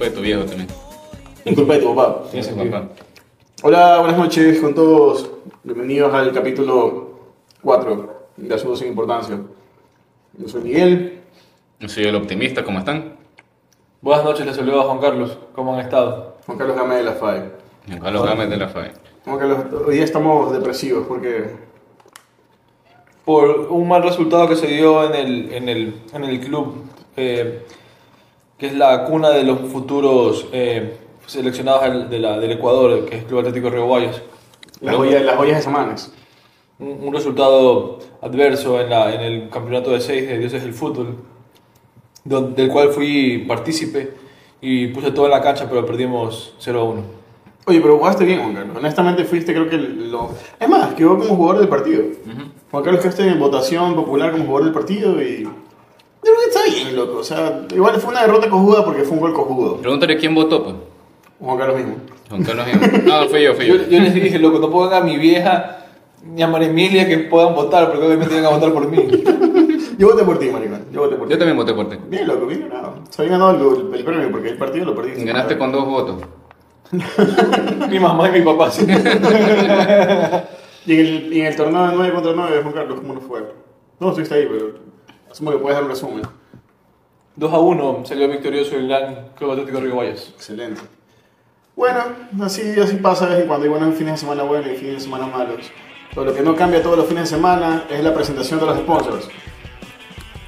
culpa de tu viejo también. En culpa de tu papá. Ese papá. Hola, buenas noches con todos. Bienvenidos al capítulo 4 de Asuntos sin Importancia. Yo soy Miguel. Yo soy el optimista, ¿cómo están? Buenas noches, les saludo a Juan Carlos. ¿Cómo han estado? Juan Carlos Game de la FAE. Carlos Gámez de la FAE. Juan Carlos, hoy día estamos depresivos porque Por un mal resultado que se dio en el, en el, en el club, eh, que es la cuna de los futuros eh, seleccionados de la- del Ecuador, que es el Club Atlético Río Guayas. las joyas, las joyas de Samanes. Un, un resultado adverso en, la, en el campeonato de 6 de Dioses del Fútbol, don- del cual fui partícipe y puse todo en la cancha, pero perdimos 0 a 1. Oye, pero jugaste bien, Juan Carlos. Honestamente fuiste, creo que lo... Es más, quedó como jugador del partido. Juan Carlos quedaste en votación popular como jugador del partido y... Yo creo que está bien, loco. O sea, igual fue una derrota cojuda porque fue un gol cojudo. Pregúntale quién votó, pues. Juan Carlos mismo. Juan Carlos Gámez. No, fui yo, fui Yo, yo. yo les dije, loco, no pongan a mi vieja ni a María Emilia que puedan votar, porque obviamente iban a votar por mí. Yo voté por ti, maricón. Yo voté por ti. Yo también voté por ti. Bien, loco, bien ganado. Se había ganado el, el premio porque el partido lo perdiste. Ganaste con dos votos. mi mamá y mi papá, sí. Y en el, y en el torneo de 9 contra 9, Juan Carlos, ¿cómo nos fue? No estuviste ahí, pero asumo que puedes dar un resumen. 2 a 1 salió victorioso el gran Club Atlético Río Guayas. Excelente. Bueno, así, así pasa de vez en cuando. Hay buenos fines de semana buenos y fines de semana malos. Pero lo que no cambia todos los fines de semana es la presentación de los sponsors.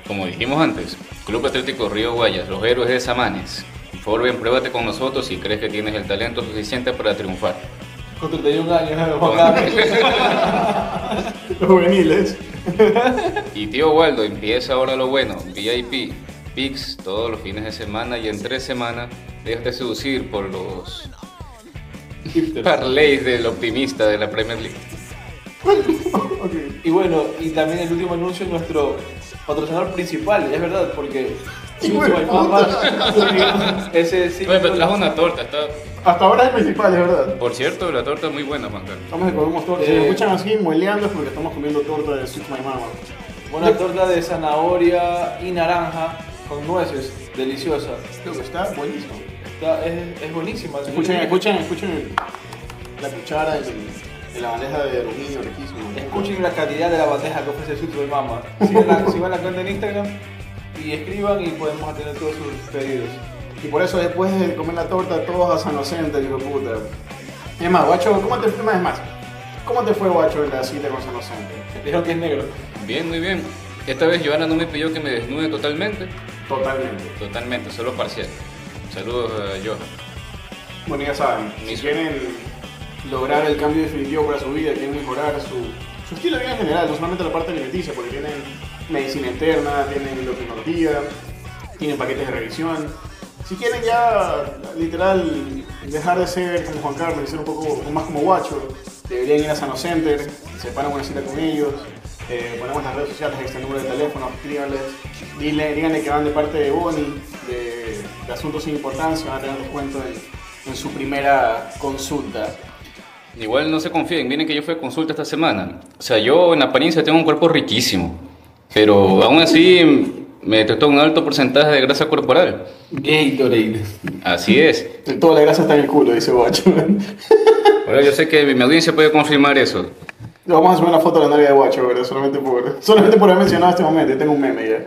Como dijimos antes, Club Atlético Río Guayas, los héroes de Samanes. Por favor, ven, pruébate con nosotros si crees que tienes el talento suficiente para triunfar. Con 31 años, ¿no? Los juveniles. Y tío Waldo, empieza ahora lo bueno, VIP, PIX todos los fines de semana y en tres semanas déjate seducir por los parlays del optimista de la Premier League. Ok. Y bueno, y también el último anuncio, nuestro patrocinador principal, es verdad, porque... Hijo de Mama, Ese sí. Oye, pero trajo una torta, está... Hasta ahora es principal, es verdad. Por cierto, la torta es muy buena, Juan Carlos. Estamos que comemos torta. Si Eh. nos escuchan así mueleando es porque estamos comiendo torta de Sweet My Mama. Una torta de zanahoria y naranja con nueces, deliciosa. Creo que está buenísimo. Está, es, es buenísima. Escuchen, escuchen, escuchen la cuchara en, en la bandeja de aluminio, riquísimo. Escuchen la calidad de la bandeja que ofrece Sweet Boy Mama. Sigan la, sigan la cuenta en Instagram y escriban y podemos atender todos sus pedidos. Y por eso después de comer la torta, todos a San Ocente, hijo de puta. Es más, guacho, ¿cómo te fue? Es más, ¿cómo te fue, guacho, en la cita con San Ocente? Dijeron que es negro. Bien, muy bien. Esta vez Joana no me pidió que me desnude totalmente, Totalmente. totalmente, solo parcial. Saludos a Johan. Bueno, ya saben, si quieren lograr el cambio definitivo para su vida, quieren mejorar su, estilo de vida en general, no solamente la parte alimenticia, porque tienen medicina interna, tienen endocrinología, tienen paquetes de revisión. Si quieren ya, literal, dejar de ser como Juan Carlos y ser un poco más como guacho, deberían ir a Sano Center, se paran una cita con ellos, eh, ponemos las redes sociales, este número de teléfono, escríbanles, díganle que van de parte de Bonnie, de, de Asuntos sin Importancia, van a tener descuento en, en su primera consulta. Igual no se confíen, miren que yo fui a consulta esta semana. O sea, yo en apariencia tengo un cuerpo riquísimo, pero aún así me detectó un alto porcentaje de grasa corporal. Gatorade. Así es. Toda la grasa está en el culo, dice Guacho. Ahora yo sé que mi audiencia puede confirmar eso. Vamos a subir una foto de la novia de Guacho, ¿verdad? Solamente por, solamente por haber mencionado este momento, tengo un meme ya.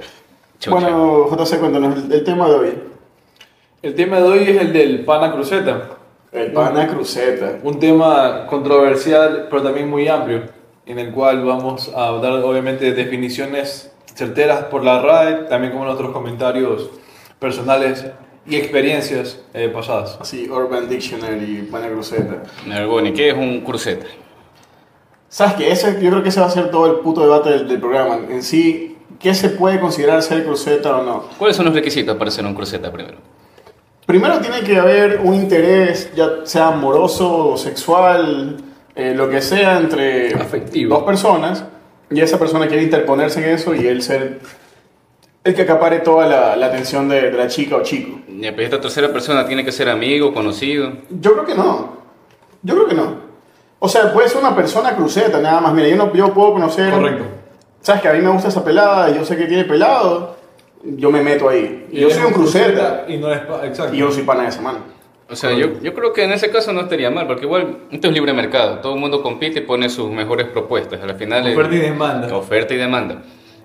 Chucha. Bueno, JC, cuéntanos el, el tema de hoy. El tema de hoy es el del pana cruceta. El pana cruceta. Un tema controversial, pero también muy amplio, en el cual vamos a dar obviamente definiciones certeras por la RAE, también como nuestros comentarios personales y experiencias eh, pasadas. Así, Urban Dictionary, pana cruceta. Nergoni, ¿qué es un cruceta? ¿Sabes qué? Ese, yo creo que ese va a ser todo el puto debate del, del programa. En sí, ¿qué se puede considerar ser cruceta o no? ¿Cuáles son los requisitos para ser un cruceta primero? Primero tiene que haber un interés, ya sea amoroso o sexual, eh, lo que sea, entre Afectivo. dos personas, y esa persona quiere interponerse en eso y él ser el que acapare toda la, la atención de, de la chica o chico. Y esta tercera persona tiene que ser amigo, conocido. Yo creo que no. Yo creo que no. O sea, puede ser una persona cruceta, nada más. Mira, yo, no, yo puedo conocer Correcto. sabes que a mí me gusta esa pelada, yo sé que tiene pelado, yo me meto ahí. Y yo soy un cruceta Y no es pa- exacto. y yo soy pana de esa mano. O sea, yo, yo creo que en ese caso no estaría mal, porque igual esto es libre mercado. Todo el mundo compite y pone sus mejores propuestas. Al final es- Oferta y demanda. Oferta y demanda.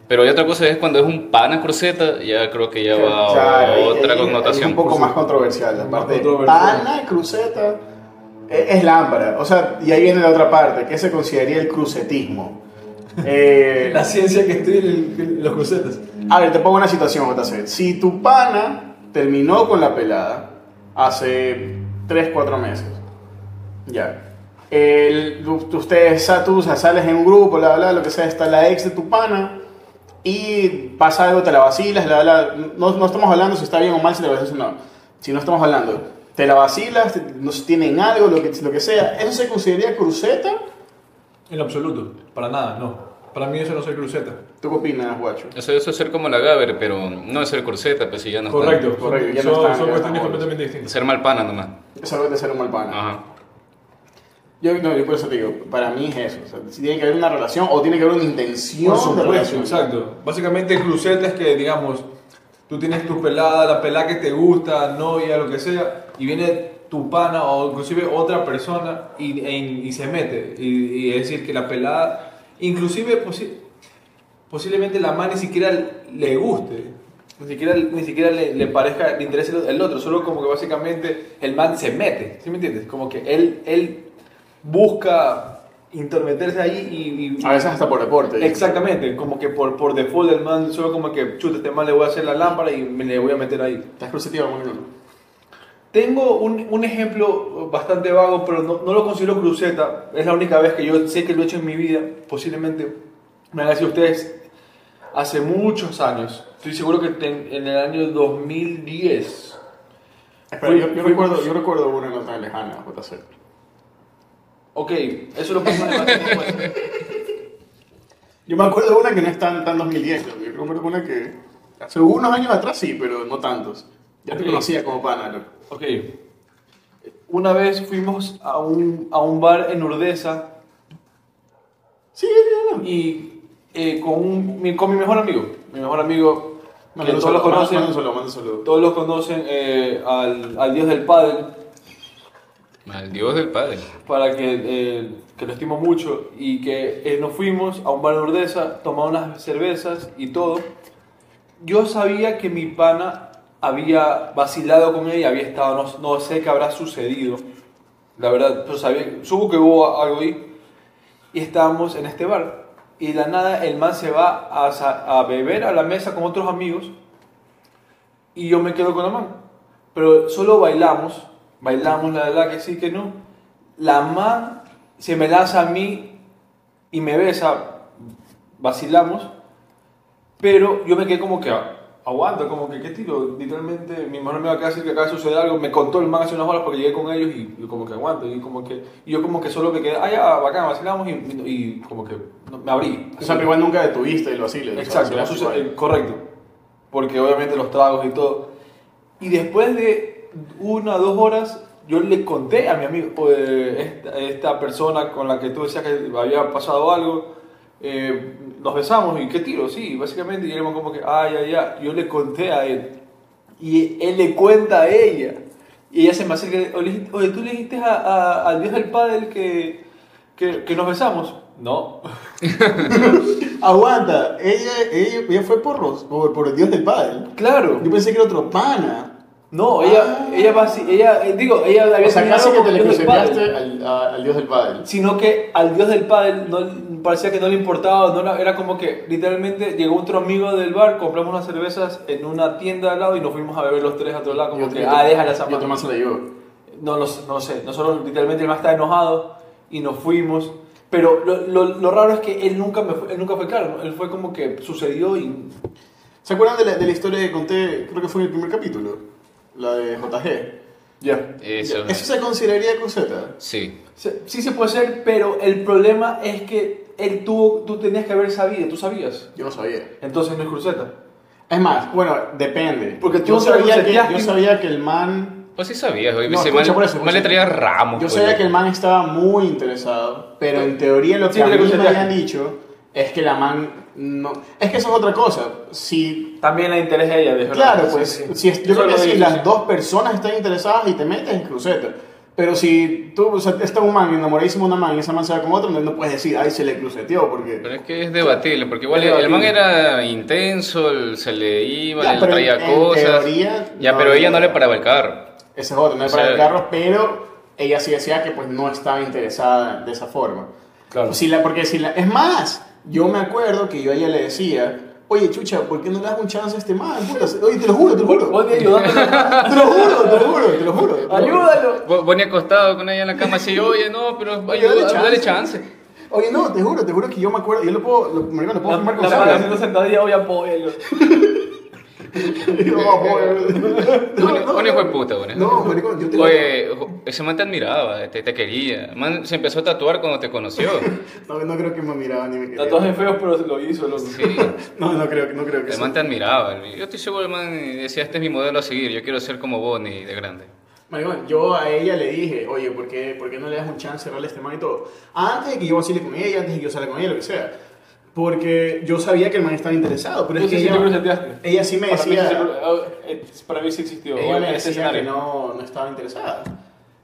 Pero otra cosa es cuando es un pana cruceta, ya creo que ya va Claro, a ahí- otra ahí connotación. Es un poco más controversial. La parte de pana, cruceta, e- es lámpara. O sea, y ahí viene la otra parte, que se consideraría el crucetismo. Eh, La ciencia que estudia los crucetas. A ver, te pongo una situación, JC. Si tu pana terminó con la pelada hace 3, 4 meses, ya. El- ustedes, tú sales en un grupo, bla, bla, lo que sea, está la ex de tu pana y pasa algo, te la vacilas, bla, bla. No, no estamos hablando si está bien o mal, si la vacilas o no. Si no estamos hablando, te la vacilas, te- no tienen algo, lo que, lo que sea. ¿Eso se consideraría cruceta? En lo absoluto. Para nada, no. Para mí eso no soy cruceta. ¿Tú qué opinas, guacho? Eso, eso es ser como la Gaber, pero no es ser cruceta, pues si ya no está. Correcto. Correcto, ya no son están, son ya cuestiones están completamente distintas. Ser mal pana nomás. Eso es de ser un mal pana. Ajá. Yo, no, yo por eso te digo, para mí es eso. O sea, si tiene que haber una relación o tiene que haber una intención Por de supuesto, relación. exacto. Básicamente cruceta es que, digamos, tú tienes tu pelada, la pelada que te gusta, novia, lo que sea, y viene tu pana o inclusive otra persona y, e- y se mete. Y, y es decir, que la pelada, inclusive posi- posiblemente la man ni siquiera le guste. Ni siquiera, ni siquiera le, le parezca, le interese el- otro, solo como que básicamente el man se mete, ¿sí me entiendes? Como que él, él busca intermeterse ahí y- y, A veces hasta por deporte. Exactamente, como que por, por default el man solo como que chuta, este man le voy a hacer la lámpara y me le voy a meter ahí. ¿Estás Mónica? Tengo un, un ejemplo bastante vago, pero no, no lo considero cruceta. Es la única vez que yo sé que lo he hecho en mi vida. Posiblemente me han sido ustedes hace muchos años. Estoy seguro que ten- en el año 2010. Espera, yo, yo recuerdo, yo recuerdo una no tan lejana, JC. Ok, eso lo podemos debatir. Yo me acuerdo de una que no es tan, tan 2010. Yo yo recuerdo una que hace unos años atrás sí, pero no tantos. Ya te conocía como pana, loco. Ok. Una vez fuimos a un, a un bar en Urdesa Sí, ya. y eh, con, un- mi, con mi mejor amigo. Mi mejor amigo, que todos lo saludo, conocen, un saludo. todos lo conocen eh, al, al dios del pádel, Al Dios del Padre. para que, eh, que lo estimo mucho y que eh, nos fuimos a un bar en Urdesa, tomamos unas cervezas y todo. Yo sabía que mi pana había vacilado con ella, había estado, no, no sé qué habrá sucedido, la verdad, pero sabía, supo que hubo algo ahí y estábamos en este bar. Y de la nada el man se va a, a beber a la mesa con otros amigos y yo me quedo con la man. Pero solo bailamos, bailamos, la verdad que sí, que no. La man se me lanza a mí y me besa, vacilamos, pero yo me quedé como que aguanta, como que qué tiro, literalmente mi hermano me va a decir que acaba de suceder algo, me contó el man hace unas horas porque llegué con ellos y como que aguanto, y como que y yo como que solo me quedé, ah ya, bacán, vacilamos y, y- y como que me abrí. O sea, pero igual nunca detuviste el vacile. Exacto, sucede- eh, correcto. Porque obviamente los tragos y todo. Y después de una o dos horas, yo le conté a mi amigo, eh, esta, esta persona con la que tú decías que había pasado algo, eh, nos besamos y qué tiro, sí, básicamente. Y éramos como que, ay, ay, ay. Yo le conté a él. Y él le cuenta a ella. Y ella se me acerca oye, tú le dijiste a- a- al dios del pádel que, que, que nos besamos. No. Aguanta, ella, ella, ella fue por, los, por, por el dios del padre. Claro. Yo pensé que era otro pana. No, ella, Ah. ella, va así- ella, eh, digo, ella había O sea, casi que te le pádel, al, dios del padre. Sino que al dios del pádel no, parecía que no le importaba, no era, era como que literalmente llegó otro amigo del bar, compramos unas cervezas en una tienda al lado y nos fuimos a beber los tres a otro lado, como Y que, otro- ah, déjala esa Y otro más se la llevó. No, no lo sé, nosotros literalmente el más estaba enojado y nos fuimos. Pero lo, lo, lo raro es que él nunca, me fue, él nunca fue claro, ¿no? él fue como que sucedió y ¿Se acuerdan de la, de la historia que conté? Creo que fue en el primer capítulo. La de JG. ya. Eso. ¿Eso se consideraría cruceta? Sí. Se- Sí se puede ser, pero el problema es que él tuvo, tú tenías que haber sabido, tú sabías. Yo no sabía. Entonces no es cruceta. Es más, bueno, depende. Porque tú yo sabía, que, cruceteaste. yo sabía que el man Pues sí sabías, oye, No, ese escucha, man, por eso, le traía ramos. Yo pues, sabía que el man estaba muy interesado, pero en teoría lo que Sí, a mí me habían dicho es que la man no... Es que eso es otra cosa. Si... También la interés de ella, de. Claro, pues, sí. si es- yo Eso creo que si las dos personas están interesadas y te metes en cruceta. Pero si tú, o sea, está un man enamoradísimo de una man y esa man se va con otro, no, puedes decir, ay, se le cruceteó, porque... Pero es que es debatible, porque igual Es el man debatible. era intenso, se le iba, Ya, le traía en cosas. teoría, ya, no pero ella no le paraba el carro. Ese es otro, no es O para sea- el carro, pero ella sí decía que pues no estaba interesada de esa forma. Claro. Si la, porque si la, es más, yo me acuerdo que yo a ella le decía, oye chucha, ¿por qué no le das un chance a este man? Puta, Oye, te lo juro, te lo juro. Vos. Te lo juro, te lo juro, te lo juro. Ayúdalo. Vos acostado con ella en la cama así, oye, no, pero Oye, dale ayuda, dale chance. chance. Oye, no, te juro, te juro que yo me acuerdo, yo lo puedo, lo, lo puedo La, firmar con la sangre. madre haciendo sentadilla, voy a. No. Un, hijo de puta, bueno. No, maricón, yo te Oye, ese man te admiraba, te, te quería. Man se empezó a tatuar cuando te conoció. No, no creo que me miraba ni me quería. Tatuajes feos, pero lo hizo, loco. Sí. No, no creo, no creo que El sí. man te admiraba. Yo estoy seguro el man decía, este es mi modelo a seguir, yo quiero ser como Bonnie de grande. Maricón, yo a ella le dije, oye, ¿por qué, ¿por qué no le das un chance darle este man y todo? Antes de que yo vacile con ella, antes de que yo salga con ella, lo que sea. Porque yo sabía que el man estaba interesado, pero Tú es que sí, sí ella, ella sí me Para mí, decía, sí, sí, eh, para mí sí existió. ella me ese decía que no, no estaba interesada.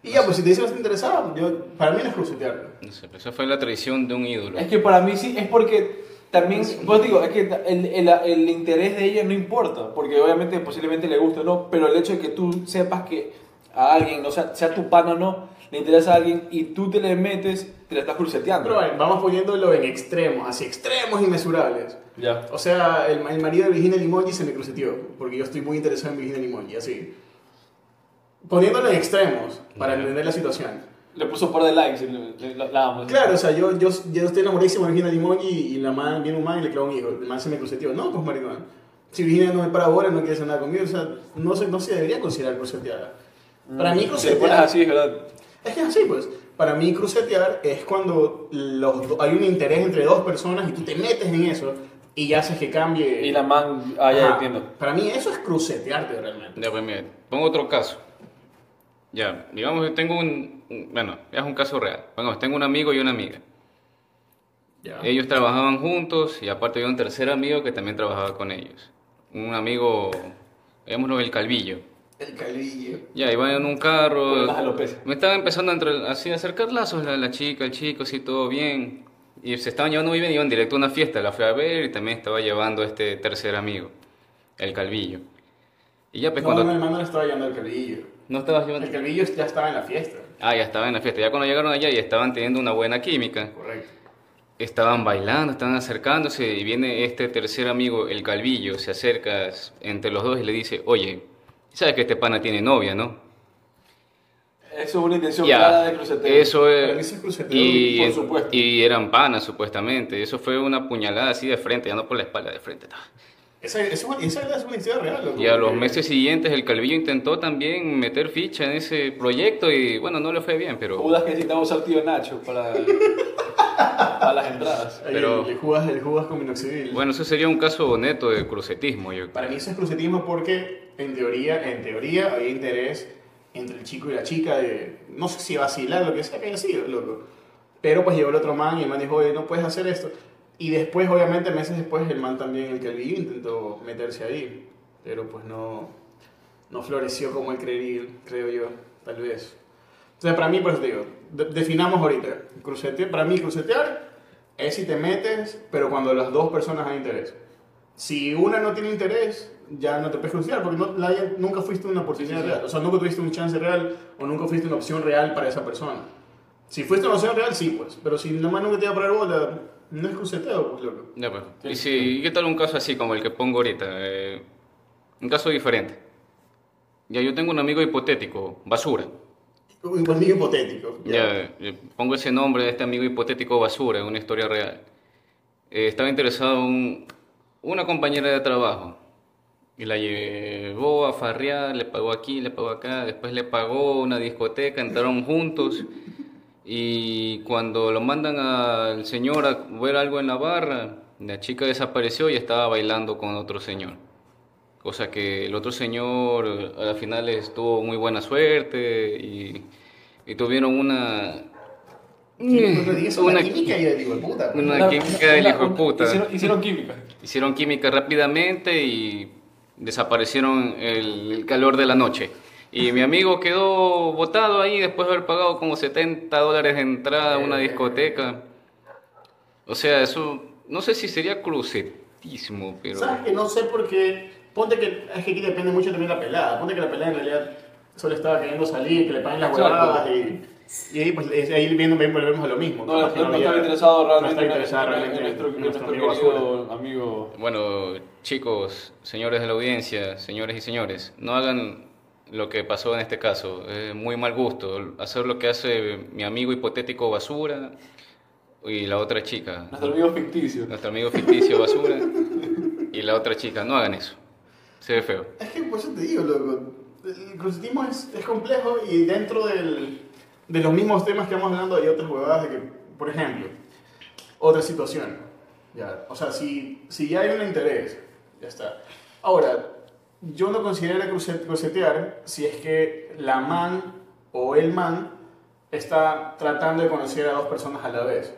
Y ya, pues si te dice que no está interesada, yo, para mí no es crucetearlo. No sé, pero esa fue la traición de un ídolo. Es que para mí sí, es porque también, pues digo, es que el, el, el interés de ella no importa, porque obviamente posiblemente le guste o no, pero el hecho de que tú sepas que a alguien, o sea, sea tu pan o no, le interesa a alguien y tú te le metes, te la estás cruceteando. Pero bueno, vamos poniéndolo en extremos, así extremos inmesurables. Ya. O sea, el, el marido de Virginia Limongi se me cruceteó, porque yo estoy muy interesado en Virginia Limongi, así. Poniéndolo en extremos, para entender la situación. Le puso un par de likes y le- la, la amo. Claro, o sea, yo, yo, yo estoy enamoradísimo de Virginia Limongi y la man viene un man y le clava un hijo. El man se me cruceteó. No, pues maricón. Si Virginia no me para ahora, no quiere hacer nada conmigo, o sea, no se, no se debería considerar cruceteada. Para mí Si le pones así, es verdad. Es que es así, pues. Para mí crucetear es cuando los do- hay un interés entre dos personas y tú te metes en eso y ya haces que cambie. Y la man, ah, ya Ajá. entiendo. Para mí eso es crucetearte realmente. Ya, pues mira, pongo otro caso. Ya, digamos que tengo un, un- bueno, es un caso real. Bueno, tengo un amigo y una amiga. Ya. Ellos trabajaban juntos y aparte había un tercer amigo que también trabajaba con ellos. Un amigo, digámoslo, el Calvillo. El calvillo. Ya, iban en un carro. Me estaba empezando a entre- así a acercar lazos la, la chica, el chico, así todo bien. Y se estaban llevando muy bien, iban directo a una fiesta, la fui a ver y también estaba llevando a este tercer amigo, el Calvillo. Y ya pues No, cuando... no, el man no estaba llevando el calvillo. No estabas llevando... El calvillo ya estaba en la fiesta. Ah, ya estaba en la fiesta. Ya cuando llegaron allá y estaban teniendo una buena química, Correcto. estaban bailando, estaban acercándose y viene este tercer amigo, el Calvillo, se acerca entre los dos y le dice, oye, sabes que este pana tiene novia, ¿no? Eso es una intención clara de Ya, cruceteo. eso Para mí es... cruceteo, Y, por supuesto. y eran panas supuestamente. Eso fue una puñalada así de frente, ya no por la espalda, de frente. Esa, esa, esa es una historia real. loco, Y a los meses siguientes el Calvillo intentó también meter ficha en ese proyecto y bueno, no le fue bien, pero... Judas que necesitamos al tío Nacho para, para las entradas. Pero- jugas, le jugas con minoxidil. Bueno, eso sería un caso neto de crucetismo, yo Para mí eso es crucetismo porque en teoría, en teoría había interés entre el chico y la chica de, no sé si vacilar, lo que sea que haya sido, loco. Pero pues llegó el otro man y el man dijo, oye, no puedes hacer esto. Y después, obviamente, meses después, el man también, el Calvillo, intentó meterse ahí. Pero pues no, no floreció como él creería, creo yo, tal vez. Entonces, para mí, pues te digo, de- definamos ahorita. Crucetear, para mí, crucetear es si te metes, pero cuando las dos personas hay interés. Si una no tiene interés, ya no te puedes crucear, porque no, la- nunca fuiste una oportunidad Sí, sí, sí. real. O sea, nunca tuviste un chance real o nunca fuiste una opción real para esa persona. Si fuiste una opción real, sí, pues. Pero si nada más nunca te iba a parar bola, no es cruceteo, pues, loco. Ya, pues. Sí, ¿Y, si, ¿y qué tal un caso así como el que pongo ahorita? Eh, un caso diferente. Ya, yo tengo un amigo hipotético, Basura. Un amigo hipotético. Ya, eh, pongo ese nombre de este amigo hipotético Basura, en una historia real. Eh, estaba interesado en una compañera de trabajo y la llevó a farrear, le pagó aquí, le pagó acá, después le pagó una discoteca, entraron juntos y cuando lo mandan al señor a ver algo en la barra, la chica desapareció y estaba bailando con otro señor. Cosa que el otro señor al final tuvo muy buena suerte y, y tuvieron una, eso, Una- una química y yo digo, puta. pues. Una química del hijo de puta. Hicieron, hicieron química. Hicieron química rápidamente y desaparecieron el, el calor de la noche. Y mi amigo quedó botado ahí después de haber pagado como 70 dólares de entrada a una discoteca. O sea, eso no sé si sería crucetismo, pero... ¿Sabes que no sé por qué? Ponte que es que aquí depende mucho también la pelada. Ponte que la pelada en realidad solo estaba queriendo salir, que le paguen las huevadas y, y ahí pues es- ahí viendo volvemos a lo mismo. No, no, no estaba interesado no realmente estaba interesado en, realmente en nuestro, en nuestro nuestro amigo querido amigo. Bueno, chicos, señores de la audiencia, señores y señores, no hagan lo que pasó en este caso. Es muy mal gusto hacer lo que hace mi amigo hipotético Basura y la otra chica, Nuestro amigo ficticio. nuestro amigo ficticio Basura y la otra chica. No hagan eso. Se ve feo. Es que por eso te digo, loco. El crucetismo es, es complejo y dentro del, de los mismos temas que vamos hablando hay otras huevadas de que, por ejemplo, otra situación. Ya, o sea, si, si ya hay un interés, ya está. Ahora, yo no considero cruce- crucetear si es que la man o el man está tratando de conocer a dos personas a la vez.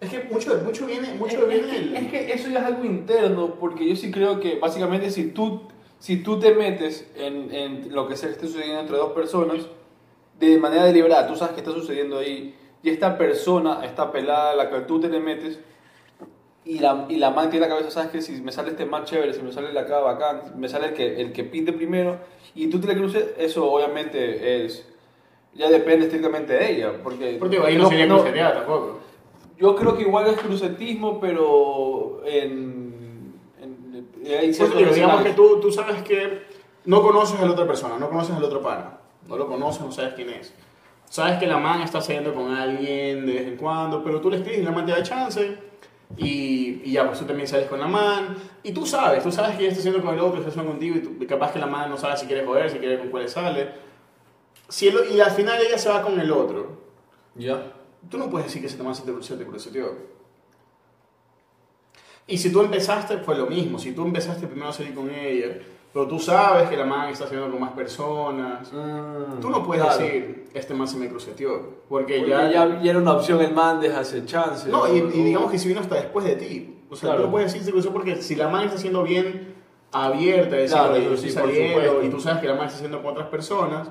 Es que mucho, mucho viene, mucho Es, viene el- es que eso ya es algo interno, porque yo sí creo que básicamente si tú, si tú te metes en, en lo que se esté sucediendo entre dos personas, de manera deliberada, tú sabes que está sucediendo ahí, y esta persona, esta pelada a la que tú te le metes, y la, y la man tiene la cabeza, sabes que si me sale este man chévere, si me sale la cara bacán, me sale el que, el que pinte primero, y tú te le cruces, eso obviamente es, ya depende estrictamente de ella, porque... Porque ahí no, sería crucetear tampoco. Yo creo que igual es crucetismo, pero en. en, hay Pues digamos que tú, tú sabes que no conoces a la otra persona, no conoces al otro pana, no lo conoces, no sabes quién es. Sabes que la man está saliendo con alguien de vez en cuando, pero tú le escribes y la man te da chance y, y ya, pues tú también sales con la man y tú sabes, tú sabes que ella está haciendo con el otro, está haciendo contigo y tú- capaz que la man no sabe si quiere joder, si quiere con cuál sale. Si el- y al final ella se va con el otro, Ya. Tú no puedes decir que man se te, se te cruceteó. Y si tú empezaste, fue lo mismo. Si tú empezaste primero a salir con ella, pero tú sabes que la man está saliendo con más personas, tú no puedes Mm, Claro. decir, este man se me cruceteó. Porque, Porque ya... ya, ya era una opción el man, deja ese chance. No, y, y digamos que si vino hasta después de ti. O sea, Claro. tú no puedes decir se cruzó porque si la man está siendo bien abierta, es decir, Claro, "Oye, yo sí, saliendo y tú sabes que la man está haciendo con otras personas,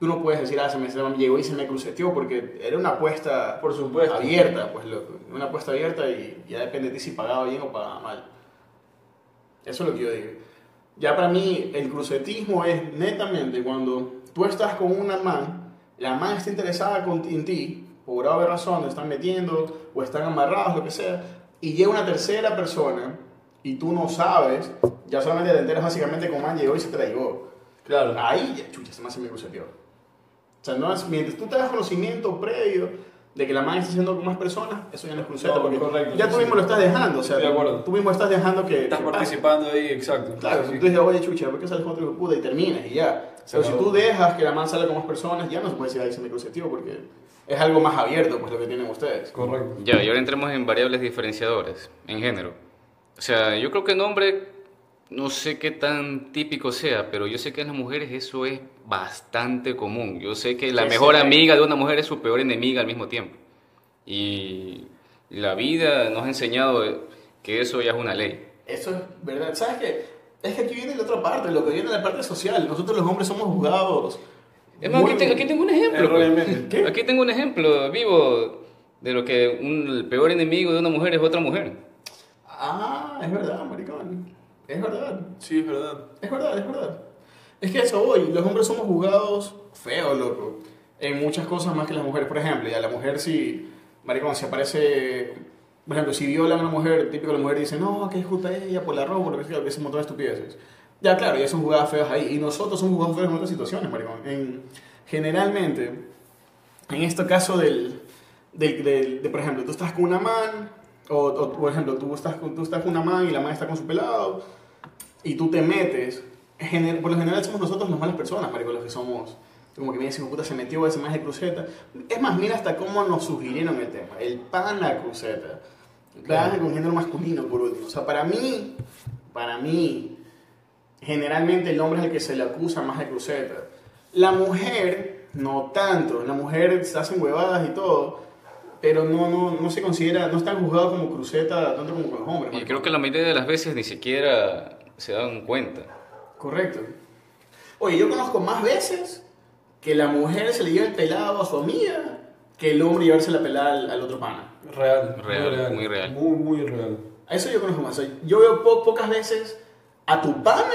tú no puedes decir, ah, se me, se me llegó y se me cruceteó porque era una apuesta Por supuesto. abierta, pues loco. Una apuesta abierta y ya depende de ti si pagaba bien o pagaba mal. Eso es lo que yo digo. Ya para mí el crucetismo es netamente cuando tú estás con una man, la man está interesada con- en ti, por haber razón, te están metiendo o están amarrados, lo que sea, y llega una tercera persona y tú no sabes, ya solamente te enteras básicamente cómo man llegó y se llevó. Claro. Ahí, ya, chucha, se me hace mi. O sea, no es, mientras tú te das conocimiento previo de que la man está haciendo con más personas, eso ya no es cruceta, No, porque correcto, ya sí, tú mismo sí. lo estás dejando, o sea, de acuerdo. tú mismo estás dejando que... Estás que pase. participando ahí, exacto. Claro, Sí, tú dices, oye, chucha, ¿por qué sales con otro hijo de puta? Y terminas y ya. Se Pero si tú dejas que la man salga con más personas, ya no se puede decir, ahí se me cruceteó, porque es algo más abierto, pues, lo que tienen ustedes. Correcto. Ya, y ahora entremos en variables diferenciadoras, en género. O sea, yo creo que en hombre, no sé qué tan típico sea, pero yo sé que en las mujeres eso es bastante común. Yo sé que la mejor amiga de una mujer es su peor enemiga al mismo tiempo. Y la vida nos ha enseñado que eso ya es una ley. Eso es verdad. ¿Sabes qué? Es que aquí viene la otra parte, lo que viene la parte social. Nosotros los hombres somos juzgados. Es más, aquí, te- aquí tengo un ejemplo. Aquí tengo un ejemplo vivo de lo que un, el peor enemigo de una mujer es otra mujer. Ah, es verdad, maricón. Es verdad. Sí, es verdad. Es verdad, es verdad. Es que eso hoy, los hombres somos juzgados feos, loco. En muchas cosas más que las mujeres. Por ejemplo, ya la mujer si, maricón, si aparece, por ejemplo, si violan a una mujer, típico la mujer dice, no, que es justa ella por la ropa, por lo que sea, montón de estupideces. Ya, claro, ya son jugadas feas ahí. Y nosotros somos jugados feos en otras situaciones, maricón. En, generalmente, en este caso del, del, del- de, por ejemplo, tú estás con una man, o, o, por ejemplo, tú estás, tú estás con una man y la man está con su pelado, y tú te metes, gener- por lo general somos nosotros las malas personas, marico, los que somos, como que mira, de puta se metió ese más de cruceta. Es más, mira hasta cómo nos sugirieron el tema, el pana cruceta. Claro. con género masculino, por último. O sea, para mí, para mí, generalmente el hombre es el que se le acusa más de cruceta. La mujer, no tanto. La mujer se hacen huevadas y todo. Pero no, no, no se considera, no está juzgado como cruceta tanto como con los hombres. Y creo que la mayoría de las veces ni siquiera se dan cuenta. Correcto. Oye, yo conozco más veces que la mujer se le lleva el pelado a su amiga que el hombre llevarse la pelada al, al otro pana. Real, Real, muy real. Muy, muy real. A eso yo conozco más. O sea, yo veo po- pocas veces a tu pana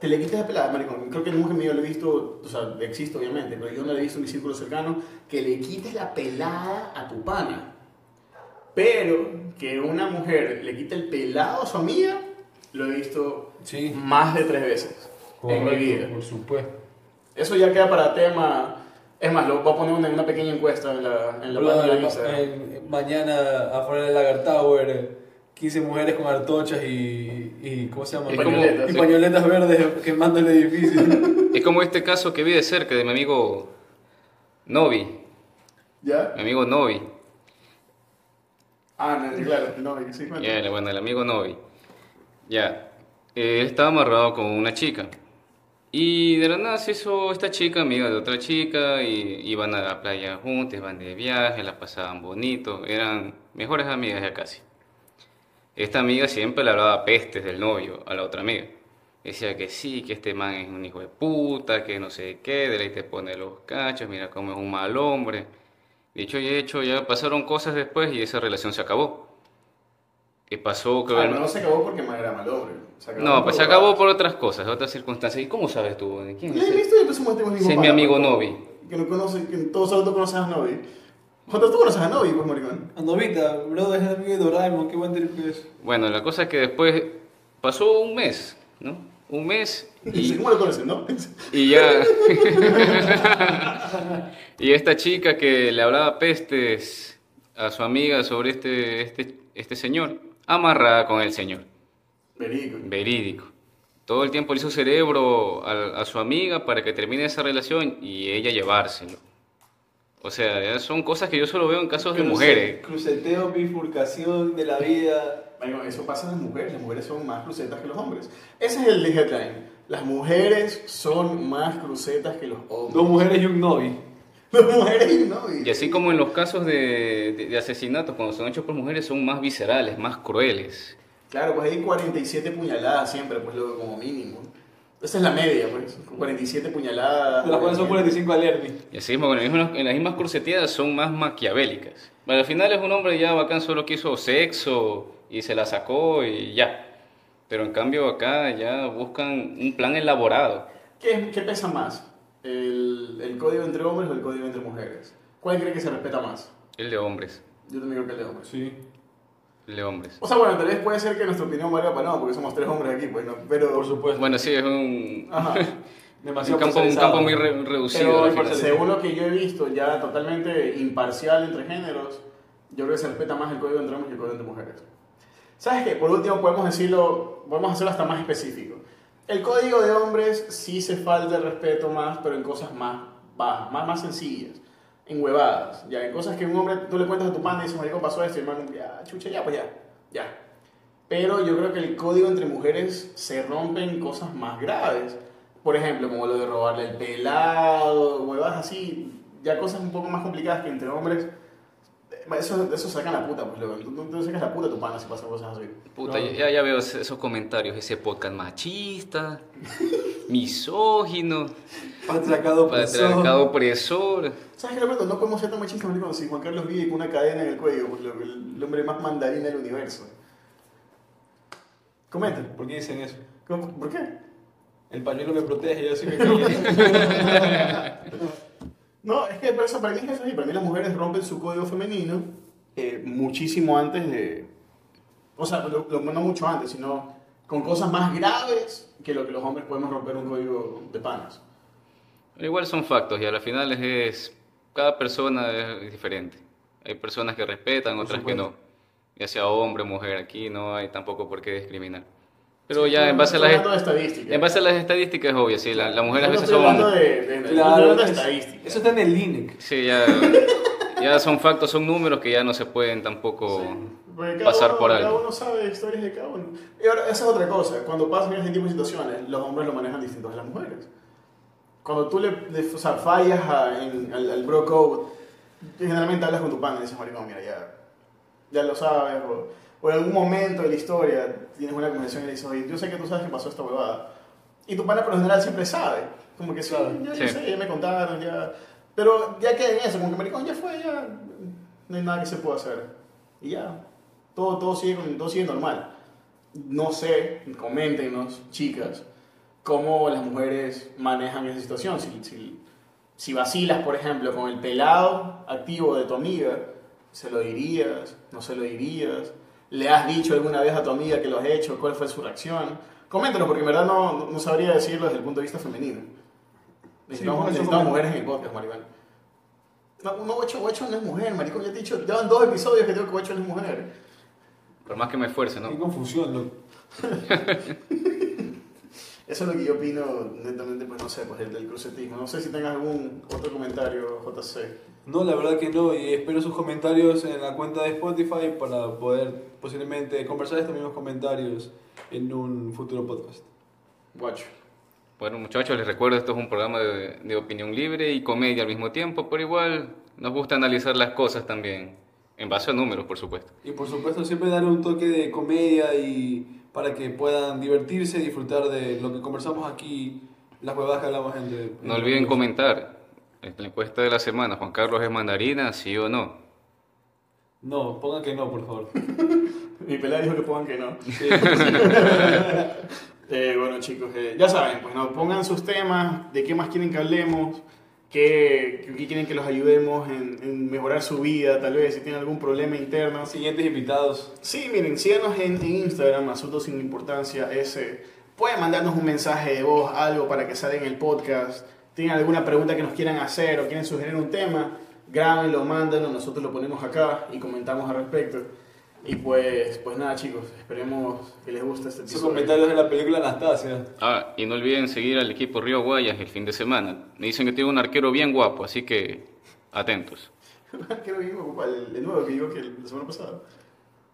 te le quitas la pelada, maricón. Creo que nunca vida lo he visto, o sea, existe obviamente, pero yo no lo he visto en mi círculo cercano, que le quites la pelada a tu pana. Pero que una mujer le quite el pelado a su amiga, lo he visto Sí. más de tres veces en mi vida. por supuesto. Eso ya queda para tema. Es más, lo voy a poner una, una pequeña encuesta en la, en la página de Instagram. En- mañana afuera del Lagar Tower, 15 mujeres con artochas y, y ¿cómo se llama? Es como- y pañoletas verdes quemando el edificio. Es como este caso que vi de cerca de mi amigo Novi. ¿Ya? Mi amigo Novi. Ah, no, claro, no, sí, cuenta. Ya, bueno, el amigo Novi. Ya. Eh, Él estaba amarrado con una chica. Y de la nada se hizo esta chica amiga de otra chica y iban a la playa juntos, iban de viaje, la pasaban bonito, eran mejores amigas ya casi. Esta amiga siempre le hablaba pestes del novio a la otra amiga. Decía que sí, que este man es un hijo de puta, que no sé qué, de ahí te pone los cachos, mira cómo es un mal hombre. Dicho y hecho, ya pasaron cosas después y esa relación se acabó. Y pasó que... Ah, no se acabó porque más era mal hombre. No, pues se acabó por otras cosas, otras circunstancias. ¿Y cómo sabes tú? ¿De quién es? es mi amigo Novi. Que no conoce, que todos solo tú conoces a Novi. Joder, tú conoces a Novi, pues, maricón. A Novita, bro, es el amigo de Doraemon, qué buen trip que es. Bueno, la cosa es que después pasó un mes, ¿no? Un mes y, ¿Cómo lo conoces, no? y ya... y esta chica que le hablaba pestes a su amiga sobre este, este, este señor, amarrada con el señor. Verídico. Verídico. Todo el tiempo le hizo cerebro a, a su amiga para que termine esa relación y ella llevárselo. O sea, son cosas que yo solo veo en casos de mujeres. Cruceteo, bifurcación de la vida. Bueno, eso pasa en las mujeres. Las mujeres son más crucetas que los hombres. Ese es el headline. Las mujeres son más crucetas que los hombres. Dos mujeres y un novi. Las mujeres. Y- Y así como en los casos de, de- de asesinatos, cuando son hechos por mujeres, son más viscerales, más crueles. Claro, pues hay 47 puñaladas siempre, pues luego como mínimo. Esa es la media, pues. 47 puñaladas. De las cuales son 45 al Ernie. Y así mismo, en las mismas, en las mismas cruceteadas son más maquiavélicas. Bueno, al final es un hombre ya bacán, solo quiso sexo y se la sacó y ya. Pero en cambio acá ya buscan un plan elaborado. ¿Qué, qué pesa más? ¿El, ¿El código entre hombres o el código entre mujeres? ¿Cuál cree que se respeta más? El de hombres. Yo también creo que el de hombres. Sí. De hombres. O sea, bueno, tal vez puede ser que nuestra opinión valga para no, porque somos tres hombres aquí, pues, ¿no? Pero... Por supuesto. Bueno, sí, es un, Ajá. un campo, un campo muy re- reducido. Pero según lo que yo he visto, ya totalmente imparcial entre géneros, yo creo que se respeta más el código entre hombres que el código entre mujeres. ¿Sabes qué? Por último, podemos decirlo, podemos hacerlo hasta más específico. El código de hombres sí se falta el respeto más, pero en cosas más bajas, más, más sencillas, en huevadas, ya, en cosas que un hombre, tú le cuentas a tu pana y dices, marico, pasó esto, y el man, ya, chucha, ya, pues ya, ya. Pero yo creo que el código entre mujeres se rompe en cosas más graves. Por ejemplo, como lo de robarle el pelado, huevadas así, ya cosas un poco más complicadas que entre hombres. Eso, eso sacan la puta, pues luego. Tú, tú, tú sacas la puta a tu pana si pasan cosas así. Puta, ya, ya veo esos comentarios, ese podcast machista, misógino, Patriarcado opresor. patriarcado opresor. ¿Sabes qué, Roberto? No podemos ser tan machistas, marico, si Juan Carlos vive con una cadena en el cuello, pues, el, el hombre más mandarín del universo. Comenta. ¿Por qué dicen eso? ¿Cómo- ¿Por qué? El pañuelo me protege, yo así me No, es que eso, para mí es que es así. Para mí las mujeres rompen su código femenino eh, muchísimo antes de... O sea, lo- lo- no mucho antes, sino con cosas más graves que lo que los hombres podemos romper un código de panas. Pero igual son factos y a la final es, es- cada persona es diferente. Hay personas que respetan, otras que no. Ya sea hombre o mujer, aquí no hay tampoco por qué discriminar. Pero ya en base, a las, estadísticas. en base a las estadísticas es obvio, sí, la- las mujeres a No veces estoy hablando son... de, de, de- Claro, es- eso está en el INEC. Sí, ya, ya son factos, son números que ya no se pueden tampoco cada pasar uno, por Cada algo. uno sabe historias de cada uno. Y ahora, esa es otra cosa. Cuando pasan ese tipo de situaciones, los hombres lo manejan distintos a las mujeres. Cuando tú le, le- o sea, fallas a- en- al, al bro code generalmente hablas con tu pana y dices, maricón, mira, ya, ya lo sabes, o, o en algún momento de la historia tienes una conversación y le dices, oye, yo sé que tú sabes que pasó esta huevada. Y tu pana por lo general siempre sabe, como que sí, Claro. ya, Sí. sé, ya me contaron, ya... Pero ya queda en eso, como que maricón, ya fue, ya no hay nada que se pueda hacer. Y ya, todo, todo, sigue, todo sigue normal. No sé, coméntenos, chicas, cómo las mujeres manejan esa situación. Si, si, si vacilas, por ejemplo, con el pelado activo de tu amiga, ¿se lo dirías? ¿No se lo dirías? ¿Le has dicho alguna vez a tu amiga que lo has hecho? ¿Cuál fue su reacción? Coméntanos, porque en verdad no, no sabría decirlo desde el punto de vista femenino. Necesitamos, comenta. mujeres en el podcast, maricón. No, no, Guacho, Guacho no es mujer, maricón. Ya te he dicho, llevan dos episodios que digo que Guacho no es mujer. Por más que me esfuerce, Qué ¿no? confusión, loco. Eso es lo que yo opino netamente, pues no sé, pues del, del crucetismo. No sé si tengas algún otro comentario, JC. No, la verdad que no, y espero sus comentarios en la cuenta de Spotify para poder posiblemente conversar estos mismos comentarios en un futuro podcast. Guacho. Bueno, muchachos, les recuerdo, esto es un programa de, de opinión libre y comedia al mismo tiempo, pero igual nos gusta analizar las cosas también, en base a números, por supuesto. Y por supuesto siempre dar un toque de comedia y para que puedan divertirse y disfrutar de lo que conversamos aquí, las huevadas que hablamos entre... No olviden comentar en la encuesta de la semana, Juan Carlos es mandarina, sí o no. No, pongan que no, por favor. Mi pelada dijo que pongan que no. Sí. Eh, bueno, chicos, eh, ya saben, pues no, pongan sus temas, de qué más quieren que hablemos, qué, qué quieren que los ayudemos en, en mejorar su vida, tal vez, si tienen algún problema interno. Siguientes invitados. Sí, miren, síganos en, en Instagram, Asuntos sin Importancia S. Pueden mandarnos un mensaje de voz, algo para que salga en el podcast. Tienen alguna pregunta que nos quieran hacer o quieren sugerir un tema, grábenlo, mándenlo, nosotros lo ponemos acá y comentamos al respecto. Y pues, pues nada chicos, esperemos que les guste este Sus comentarios de la película Anastasia. Ah, y no olviden seguir al equipo Río Guayas el fin de semana. Me dicen que tiene un arquero bien guapo, así que atentos. Creo que digo, el, el nuevo que digo que la semana pasada.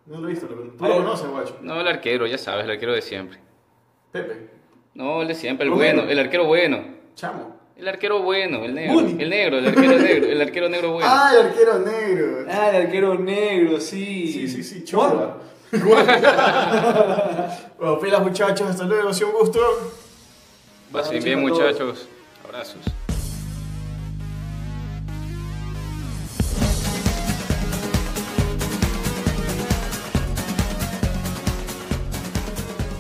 No lo he visto, lo, tú Ay, lo conoces, guacho. No, el arquero, ya sabes, el arquero de siempre. Pepe, No, el de siempre, el Romero. bueno, el arquero bueno. chamo. El arquero bueno, el negro. El negro, el arquero negro, el arquero negro bueno. Ah, el arquero negro. Ah, el arquero negro, sí. Sí, sí, sí, chorba. bueno, pilas muchachos, hasta luego, ha sido un gusto. Pasen bien, muchachos. Abrazos.